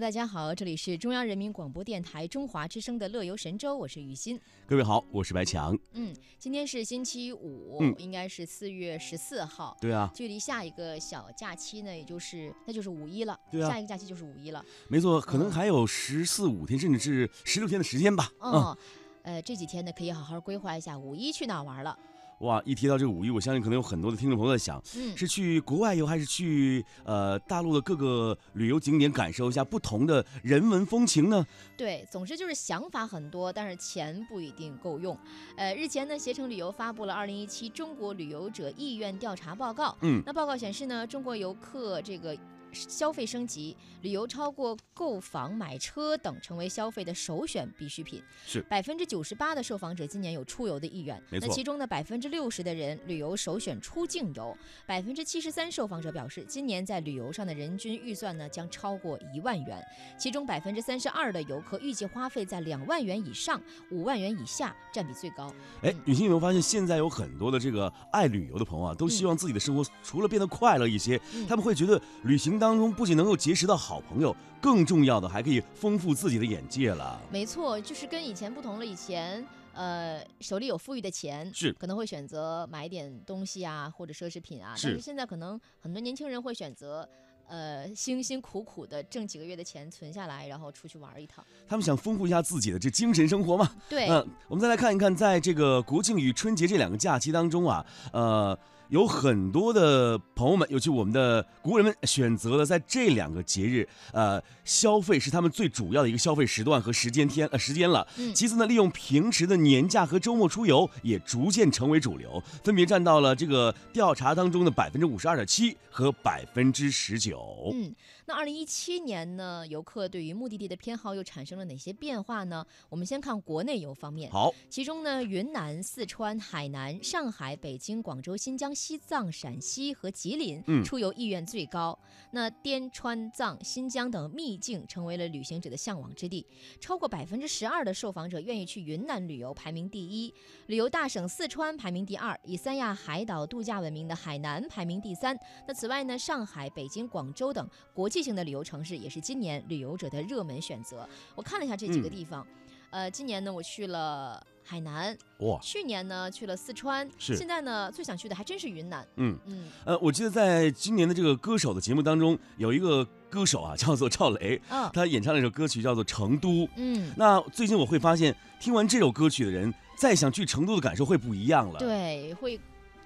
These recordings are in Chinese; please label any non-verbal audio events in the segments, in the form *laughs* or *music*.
大家好，这里是中央人民广播电台中华之声的《乐游神州》，我是雨欣。各位好，我是白强。嗯，今天是星期五，嗯应该是四月十四号。对啊，距离下一个小假期呢，也就是那就是五一了。对啊下一个假期就是五一了。没错，可能还有十四五天，甚至是十六天的时间吧。嗯，呃，这几天呢，可以好好规划一下五一去哪玩了。哇，一提到这个五一，我相信可能有很多的听众朋友在想，嗯，是去国外游还是去呃大陆的各个旅游景点感受一下不同的人文风情呢？对，总之就是想法很多，但是钱不一定够用。呃，日前呢，携程旅游发布了二零一七中国旅游者意愿调查报告。嗯，那报告显示呢，中国游客这个消费升级，旅游超过购房、买车等成为消费的首选必需品。是。百分之九十八的受访者今年有出游的意愿，那其中呢，百分之六十的人旅游首选出境游，百分之七十三受访者表示，今年在旅游上的人均预算呢将超过一万元，其中百分之三十二的游客预计花费在两万元以上，五万元以下占比最高。哎，雨欣有没有发现，现在有很多的这个爱旅游的朋友啊，都希望自己的生活除了变得快乐一些，嗯。他们会觉得旅行当中不仅能够结识到好朋友，更重要的还可以丰富自己的眼界了。没错，就是跟以前不同了。以前，呃，手里有富裕的钱，是可能会选择买点东西啊，或者奢侈品啊。是但是现在可能很多年轻人会选择，呃，辛辛苦苦的挣几个月的钱存下来，然后出去玩一趟。他们想丰富一下自己的这精神生活嘛。对，嗯，我们再来看一看，在这个国庆与春节这两个假期当中啊，呃，有很多的朋友们，尤其我们的国人们，选择了在这两个节日，呃，消费是他们最主要的一个消费时段和时间天呃时间了。嗯其次呢，利用平时的年假和周末出游也逐渐成为主流，分别占到了这个调查当中的百分之五十二点七和百分之十九。嗯，那二零一七年呢，游客对于目的地的偏好又产生了哪些变化呢？我们先看国内游方面。好，其中呢，云南、四川、海南、上海、北京、广州、新疆、西藏、陕西和吉林嗯出游意愿最高。那滇川藏、新疆等秘境成为了旅行者的向往之地，超过百分之十二的受访者愿意去云南旅游，排名第一。旅游大省四川排名第二，以三亚海岛度假闻名的海南排名第三。那此外呢，上海、北京、广州等国际性的旅游城市也是今年旅游者的热门选择。我看了一下这几个嗯地方，呃，今年呢我去了海南，哇，去年呢去了四川，是现在呢最想去的还真是云南。嗯。嗯呃，我记得在今年的这个歌手的节目当中，有一个歌手啊，叫做赵雷，啊他演唱了一首歌曲叫做《成都》。嗯，那最近我会发现，听完这首歌曲的人，再想去成都的感受会不一样了。，对，会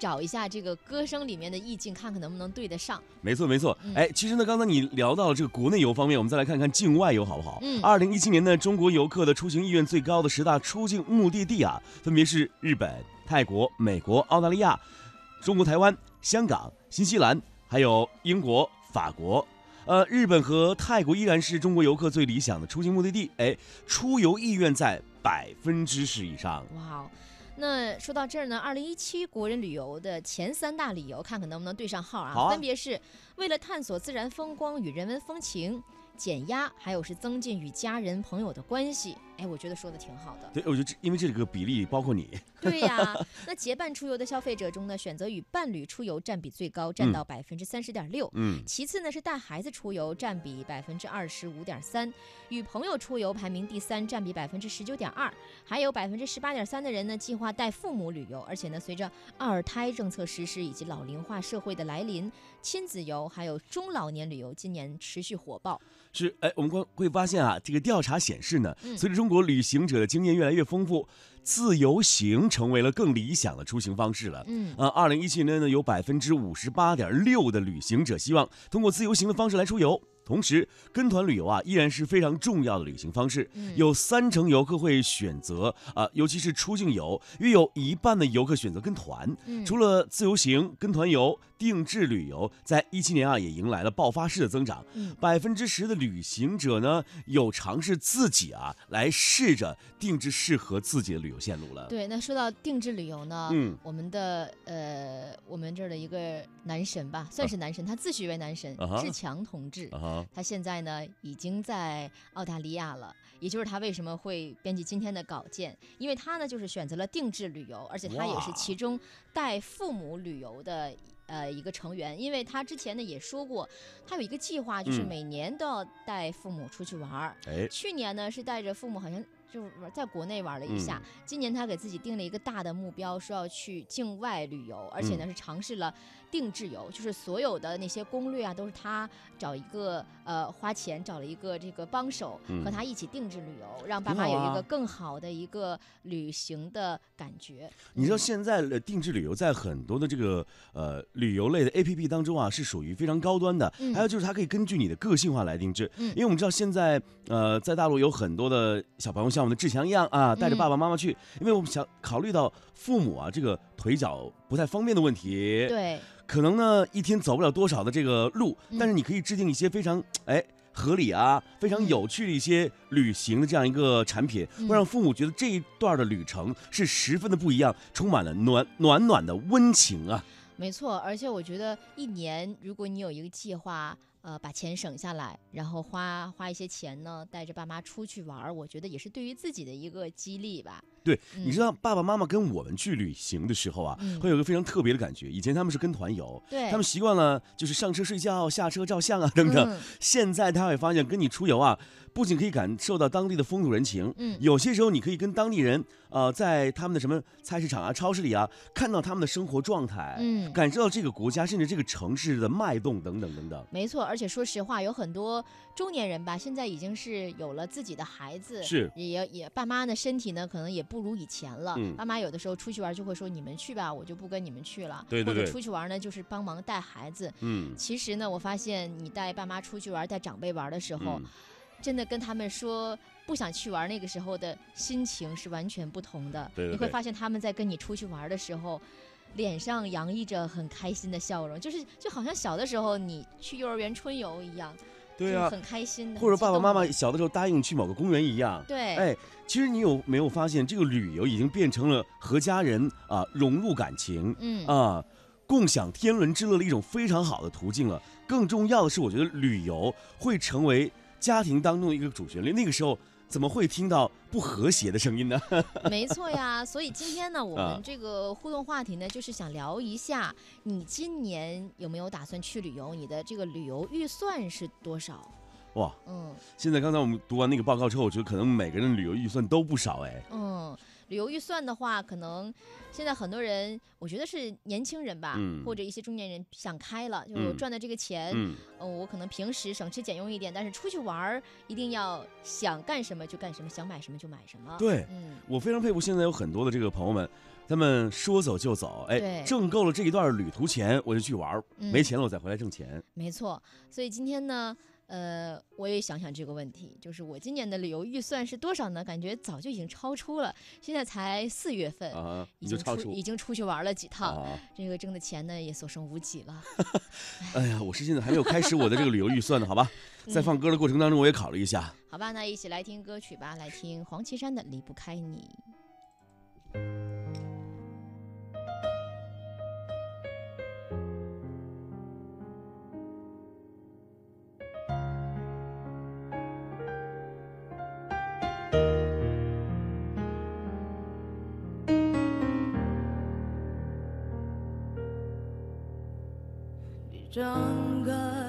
找一下这个歌声里面的意境，看看能不能对得上。没错没错。嗯哎，其实呢，刚才你聊到了这个国内游方面，我们再来看看境外游好不好？嗯二零一七年呢，中国游客的出行意愿最高的十大出境目的地啊，分别是日本、泰国、美国、澳大利亚、中国台湾、香港、新西兰，还有英国、法国。呃，日本和泰国依然是中国游客最理想的出行目的地。哎，出游意愿在百分之十以上。哇哦，那说到这儿呢，二零一七国人旅游的前三大理由，看看能不能对上号啊？啊分别是为了探索自然风光与人文风情。减压，还有是增进与家人朋友的关系。哎，我觉得说的挺好的。对，我觉得这因为这个比例包括你，对呀，*laughs* 那结伴出游的消费者中呢，选择与伴侣出游占比最高，占到百分之三十点六。嗯，其次呢是带孩子出游，占比百分之二十五点三；与朋友出游排名第三，占比百分之十九点二。还有百分之十八点三的人呢计划带父母旅游，而且呢随着二胎政策实施以及老龄化社会的来临，亲子游还有中老年旅游今年持续火爆。是，哎，我们会会发现啊，这个调查显示呢，嗯随着中国旅行者的经验越来越丰富，自由行成为了更理想的出行方式了。嗯呃，二零一七年呢，有百分之五十八点六的旅行者希望通过自由行的方式来出游。同时，跟团旅游啊依然是非常重要的旅行方式。嗯有三成游客会选择啊、尤其是出境游，约有一半的游客选择跟团。嗯除了自由行、跟团游、定制旅游，在一七年啊也迎来了爆发式的增长。嗯百分之十的旅行者呢，有尝试自己啊来试着定制适合自己的旅游线路了。对，那说到定制旅游呢，嗯我们的呃，我们这儿的一个男神吧，算是男神，他自诩为男神，啊志强同志。啊哈，他现在呢已经在澳大利亚了，也就是他为什么会编辑今天的稿件，因为他呢就是选择了定制旅游，而且他也是其中带父母旅游的。呃一个成员，因为他之前呢也说过，他有一个计划，就是嗯每年都要带父母出去玩儿。哎，去年呢是带着父母好像。就是玩在国内玩了一下，嗯今年他给自己定了一个大的目标，说要去境外旅游，而且呢嗯是尝试了定制游，就是所有的那些攻略啊，都是他找一个呃花钱找了一个这个帮手嗯。和他一起定制旅游，让爸妈有一个更好的一个旅行的感觉。你知道嗯。现在的定制旅游在很多的这个呃旅游类的 A P P 当中啊，是属于非常高端的。嗯。还有就是它可以根据你的个性化来定制，嗯。因为我们知道现在呃在大陆有很多的小朋友像我们的志强一样啊，带着嗯。爸爸妈妈去，因为我们想考虑到父母啊这个腿脚不太方便的问题，对，可能呢一天走不了多少的这个路，嗯但是你可以制定一些非常哎。合理啊，非常嗯有趣的一些旅行的这样一个产品，嗯会让父母觉得这一段的旅程是十分的不一样，充满了暖暖暖的温情啊。没错，而且我觉得一年，如果你有一个计划，呃，把钱省下来，然后花花一些钱呢，带着爸妈出去玩儿，我觉得也是对于自己的一个激励吧。对，嗯你知道爸爸妈妈跟我们去旅行的时候啊，嗯会有一个非常特别的感觉。以前他们是跟团游，对，他们习惯了就是上车睡觉、下车照相啊等等。嗯现在他会发现，跟你出游啊，不仅可以感受到当地的风土人情，嗯有些时候你可以跟当地人，呃，在他们的什么菜市场啊、超市里啊，看到他们的生活状态，嗯感受到这个国家甚至这个城市的脉动等等等等。没错，而且说实话，有很多中年人吧，现在已经是有了自己的孩子，是也也爸妈呢身体呢可能也不如以前了。嗯爸妈有的时候出去玩就会说你们去吧，我就不跟你们去了。对对对或者出去玩呢就是帮忙带孩子。嗯，其实呢，我发现你带爸妈出去玩、带长辈玩的时候，嗯真的跟他们说不想去玩那个时候的心情是完全不同的。对对对你会发现他们在跟你出去玩的时候。脸上洋溢着很开心的笑容，就是就好像小的时候你去幼儿园春游一样，对啊，就很开心的，或者爸爸妈妈小的时候答应去某个公园一样。对，哎，其实你有没有发现，这个旅游已经变成了和家人啊融入感情嗯啊，共享天伦之乐的一种非常好的途径了。更重要的是，我觉得旅游会成为家庭当中的一个主旋律。那个时候怎么会听到不和谐的声音呢？*laughs* *laughs* 没错呀。所以今天呢，我啊们这个互动话题呢，就是想聊一下，你今年有没有打算去旅游？你的这个旅游预算是多少？哇，嗯现在刚才我们读完那个报告之后，我觉得可能每个人的旅游预算都不少哎。嗯，旅游预算的话，可能现在很多人，我觉得是年轻人吧，嗯或者一些中年人想开了，就是我嗯赚的这个钱，嗯，呃，我可能平时省吃俭用一点，但是出去玩儿一定要想干什么就干什么，想买什么就买什么。对嗯，我非常佩服现在有很多的这个朋友们，他们说走就走，哎，对挣够了这一段旅途钱，我就去玩没钱了我再回来挣钱。没错，所以今天呢，呃，我也想想这个问题，就是我今年的旅游预算是多少呢？感觉早就已经超出了，现在才四月份，啊，已经超出出已经出去玩了几趟，啊！这个挣的钱呢也所剩无几了。*laughs* 哎呀，我是现在还没有开始我的这个旅游预算呢，好吧？*laughs* 在嗯放歌的过程当中，我也考虑一下。好吧，那一起来听歌曲吧，来听黄绮珊的《离不开你》。整个